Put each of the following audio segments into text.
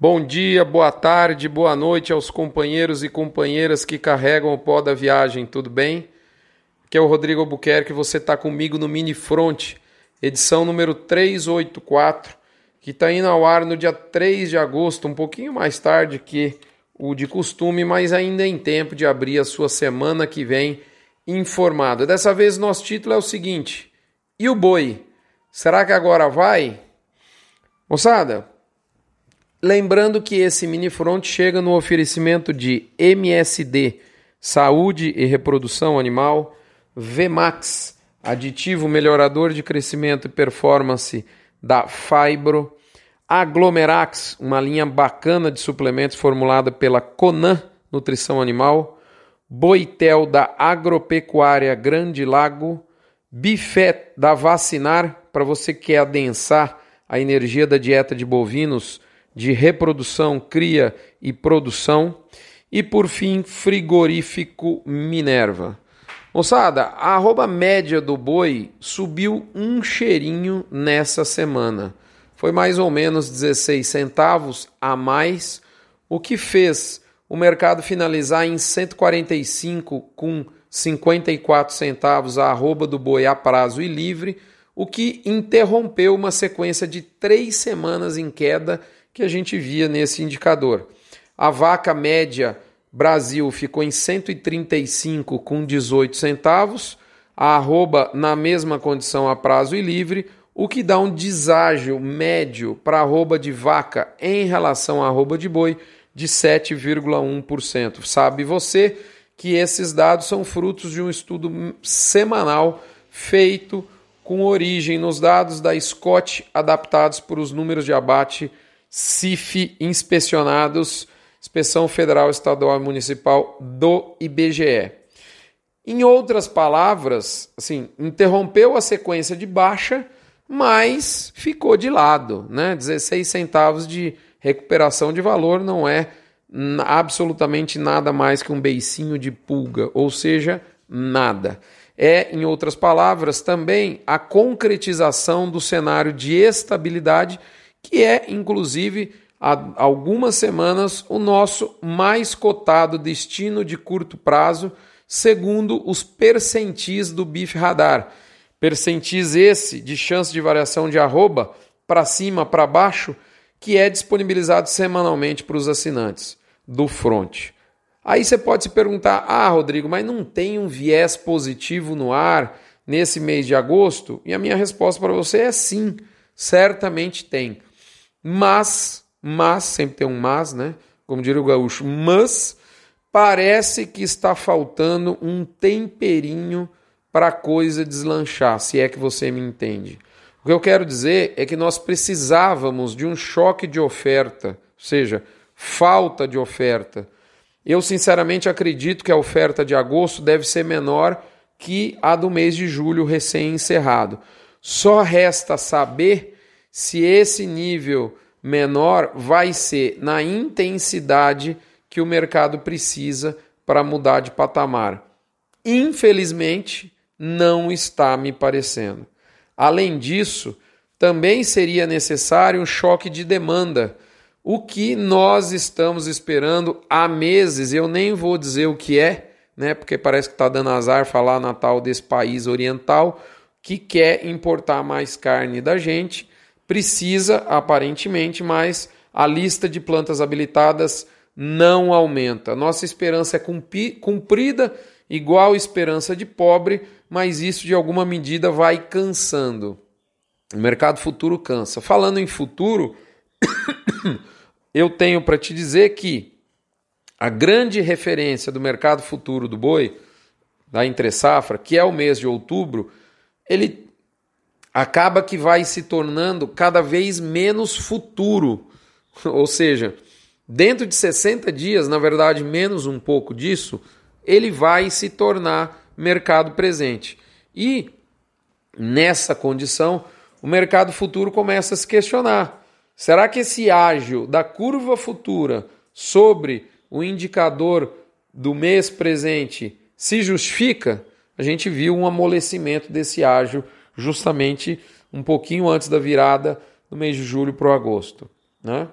Bom dia, boa tarde, boa noite aos companheiros e companheiras que carregam o pó da viagem, tudo bem? Aqui é o Rodrigo Albuquerque, você está comigo no Mini Front, edição número 384, que está indo ao ar no dia 3 de agosto, um pouquinho mais tarde que o de costume, mas ainda em tempo de abrir a sua semana que vem informado. Dessa vez nosso título é o seguinte: E o boi? Será que agora vai? Moçada, Lembrando que esse mini front chega no oferecimento de MSD, Saúde e Reprodução Animal, VMAX, aditivo melhorador de crescimento e performance da Fibro, Aglomerax, uma linha bacana de suplementos formulada pela Conan Nutrição Animal, Boitel da Agropecuária Grande Lago, Bifet da Vacinar, para você que quer adensar a energia da dieta de bovinos, de reprodução, cria e produção. E por fim, frigorífico Minerva. Moçada, a arroba média do boi subiu um cheirinho nessa semana. Foi mais ou menos 16 centavos a mais, o que fez o mercado finalizar em 145 com 54 centavos a arroba do boi a prazo e livre, o que interrompeu uma sequência de três semanas em queda que a gente via nesse indicador. A vaca média Brasil ficou em 135 com 18 centavos, a arroba na mesma condição a prazo e livre, o que dá um deságio médio para arroba de vaca em relação à arroba de boi de 7,1%. Sabe você que esses dados são frutos de um estudo semanal feito com origem nos dados da Scott adaptados para os números de abate CIF inspecionados, Inspeção Federal, Estadual e Municipal do IBGE. Em outras palavras, assim, interrompeu a sequência de baixa, mas ficou de lado, né? 16 centavos de recuperação de valor não é absolutamente nada mais que um beicinho de pulga, ou seja, nada. É, em outras palavras, também a concretização do cenário de estabilidade que é, inclusive, há algumas semanas, o nosso mais cotado destino de curto prazo, segundo os percentis do BIF Radar. Percentis esse de chance de variação de arroba para cima, para baixo, que é disponibilizado semanalmente para os assinantes do Front. Aí você pode se perguntar: ah, Rodrigo, mas não tem um viés positivo no ar nesse mês de agosto? E a minha resposta para você é sim, certamente tem. Mas, mas, sempre tem um mas, né? Como diria o gaúcho, mas parece que está faltando um temperinho para a coisa deslanchar, se é que você me entende. O que eu quero dizer é que nós precisávamos de um choque de oferta, ou seja, falta de oferta. Eu sinceramente acredito que a oferta de agosto deve ser menor que a do mês de julho recém-encerrado. Só resta saber se esse nível menor vai ser na intensidade que o mercado precisa para mudar de patamar. Infelizmente, não está me parecendo. Além disso, também seria necessário um choque de demanda, o que nós estamos esperando há meses. Eu nem vou dizer o que é, né? Porque parece que está dando azar falar Natal desse país oriental que quer importar mais carne da gente precisa, aparentemente, mas a lista de plantas habilitadas não aumenta. Nossa esperança é cumprida, igual esperança de pobre, mas isso de alguma medida vai cansando. O mercado futuro cansa. Falando em futuro, eu tenho para te dizer que a grande referência do mercado futuro do boi, da entre safra, que é o mês de outubro, ele acaba que vai se tornando cada vez menos futuro. Ou seja, dentro de 60 dias, na verdade, menos um pouco disso, ele vai se tornar mercado presente. E nessa condição, o mercado futuro começa a se questionar: será que esse ágio da curva futura sobre o indicador do mês presente se justifica? A gente viu um amolecimento desse ágio justamente um pouquinho antes da virada do mês de julho para o agosto. Né?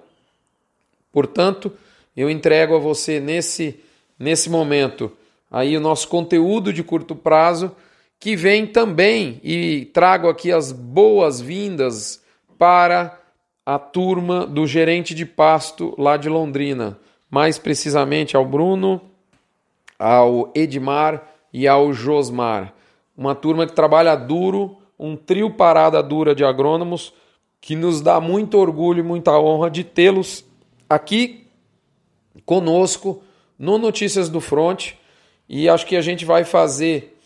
Portanto, eu entrego a você nesse, nesse momento aí o nosso conteúdo de curto prazo, que vem também e trago aqui as boas-vindas para a turma do gerente de pasto lá de Londrina, mais precisamente ao Bruno, ao Edmar e ao Josmar. Uma turma que trabalha duro, um trio parada dura de agrônomos que nos dá muito orgulho e muita honra de tê-los aqui conosco no Notícias do Front e acho que a gente vai fazer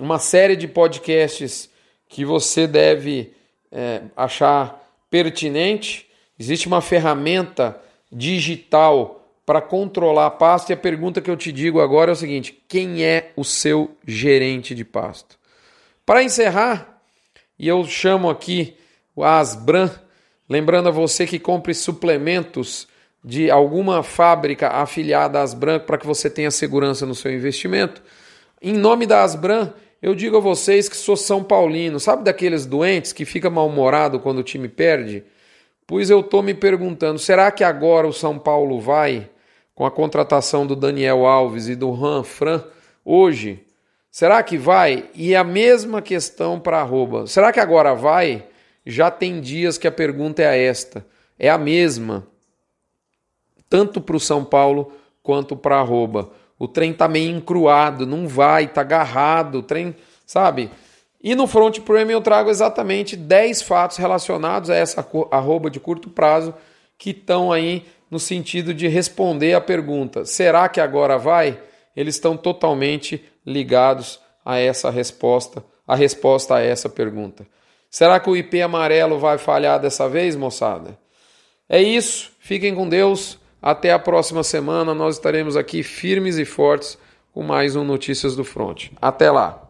uma série de podcasts que você deve é, achar pertinente. Existe uma ferramenta digital para controlar pasto e a pergunta que eu te digo agora é o seguinte: quem é o seu gerente de pasto? Para encerrar, e eu chamo aqui o Asbran, lembrando a você que compre suplementos de alguma fábrica afiliada à Asbran para que você tenha segurança no seu investimento. Em nome da Asbran, eu digo a vocês que sou São Paulino. Sabe daqueles doentes que fica mal-humorado quando o time perde? Pois eu estou me perguntando, será que agora o São Paulo vai, com a contratação do Daniel Alves e do Ran Fran, hoje? Será que vai? E a mesma questão para arroba. Será que agora vai? Já tem dias que a pergunta é esta. É a mesma tanto para o São Paulo quanto para arroba. O trem tá meio encruado, não vai, tá agarrado, o trem, sabe? E no Front Premium eu trago exatamente 10 fatos relacionados a essa arroba de curto prazo que estão aí no sentido de responder a pergunta: será que agora vai? Eles estão totalmente ligados a essa resposta, a resposta a essa pergunta. Será que o IP amarelo vai falhar dessa vez, moçada? É isso, fiquem com Deus. Até a próxima semana, nós estaremos aqui firmes e fortes com mais um Notícias do Front. Até lá!